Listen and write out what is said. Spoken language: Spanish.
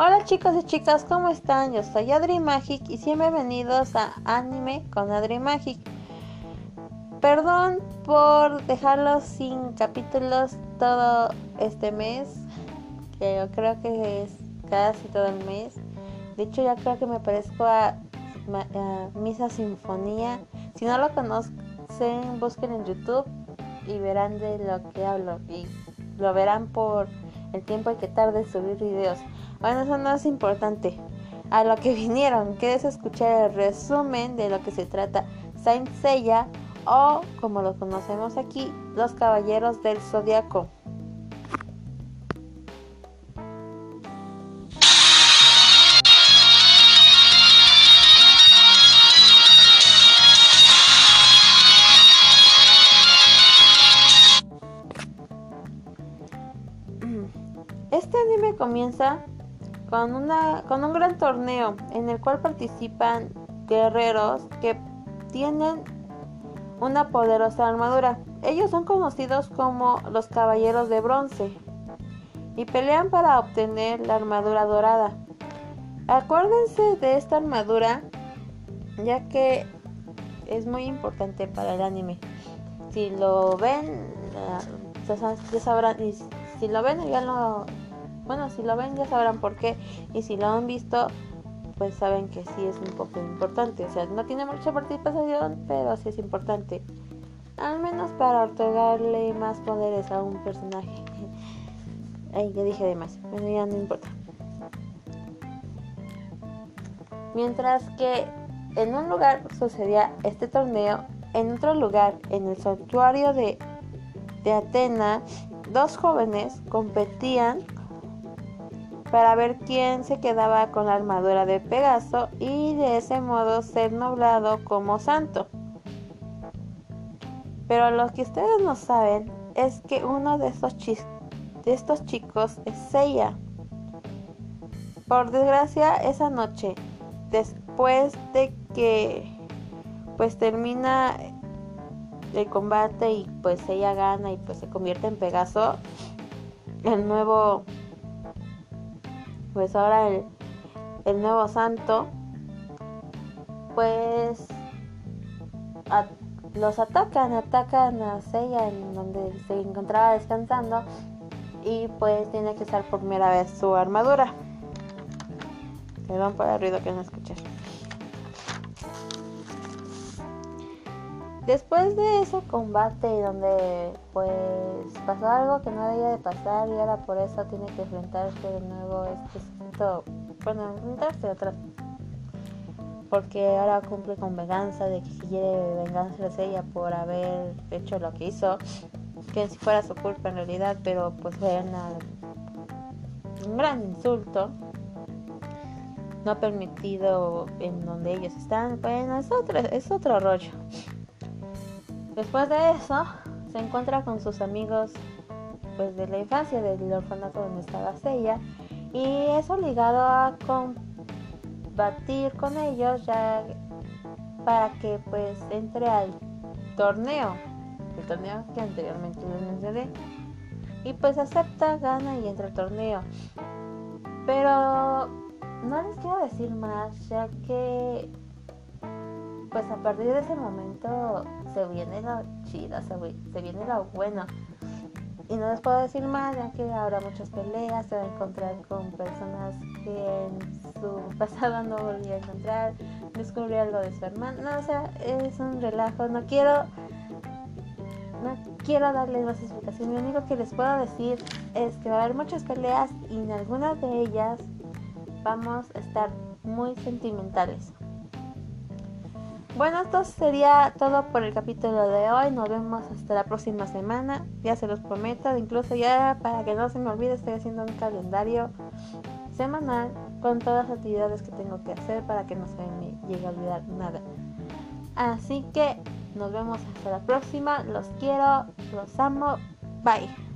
Hola chicos y chicas, ¿cómo están? Yo soy Adri Magic y bienvenidos a Anime con Adri Magic. Perdón por dejarlos sin capítulos todo este mes, que yo creo que es casi todo el mes. De hecho, ya creo que me parezco a, Misa Sinfonía. Si no lo conocen, busquen en YouTube y verán de lo que hablo. Y lo verán por el tiempo que tarde en subir videos. Bueno, eso no es importante. A lo que vinieron, que es escuchar el resumen de lo que se trata Saint Seiya o como lo conocemos aquí, los Caballeros del Zodiaco. Este anime comienza con, una, con un gran torneo en el cual participan guerreros que tienen una poderosa armadura. Ellos son conocidos como los Caballeros de Bronce y pelean para obtener la armadura dorada. Acuérdense de esta armadura ya que es muy importante para el anime. Si lo ven, ya sabrán, y si lo ven ya lo, bueno, si lo ven ya sabrán por qué y si lo han visto pues saben que sí es un poco importante. O sea, no tiene mucha participación, pero sí es importante. Al menos para otorgarle más poderes a un personaje. Ay, ya dije de más. Bueno, ya no importa. Mientras que en un lugar sucedía este torneo, en otro lugar, en el santuario de, de Atena, dos jóvenes competían para ver quién se quedaba con la armadura de Pegaso y de ese modo ser noblado como santo. Pero lo que ustedes no saben es que uno de estos, chicos es Seiya. Por desgracia, esa noche, después de que pues termina el combate y pues ella gana y pues se convierte en Pegaso, el nuevo pues ahora el, nuevo santo, pues los atacan, atacan a Seiya en donde se encontraba descansando y pues tiene que usar por primera vez su armadura. Perdón por el ruido que no escuché. Después de ese combate donde pues pasó algo que no debía de pasar y ahora por eso tiene que enfrentarse de nuevo este sujeto, bueno, enfrentarse otra porque ahora cumple con venganza de que quiere venganza de ella por haber hecho lo que hizo, que si fuera su culpa en realidad, pero pues fue un gran insulto. No permitido en donde ellos están, bueno, es otro, es otro rollo. Después de eso, se encuentra con sus amigos pues de la infancia del orfanato donde estaba ella y es obligado a combatir con ellos ya para que pues entre al torneo, el torneo que anteriormente les mencioné y pues acepta, gana y entra al torneo. Pero no les quiero decir más ya que pues a partir de ese momento se viene la chida, se, viene la buena. Y no les puedo decir más, ya que habrá muchas peleas, se va a encontrar con personas que en su pasado no volvió a encontrar, descubrió algo de su hermano, no, o sea, es un relajo, no quiero, no quiero darles más explicación, lo único que les puedo decir es que va a haber muchas peleas y en algunas de ellas vamos a estar muy sentimentales. Bueno, esto sería todo por el capítulo de hoy. Nos vemos hasta la próxima semana. Ya se los prometo. Incluso ya para que no se me olvide, estoy haciendo un calendario semanal con todas las actividades que tengo que hacer para que no se me llegue a olvidar nada. Así que nos vemos hasta la próxima. Los quiero, los amo. Bye.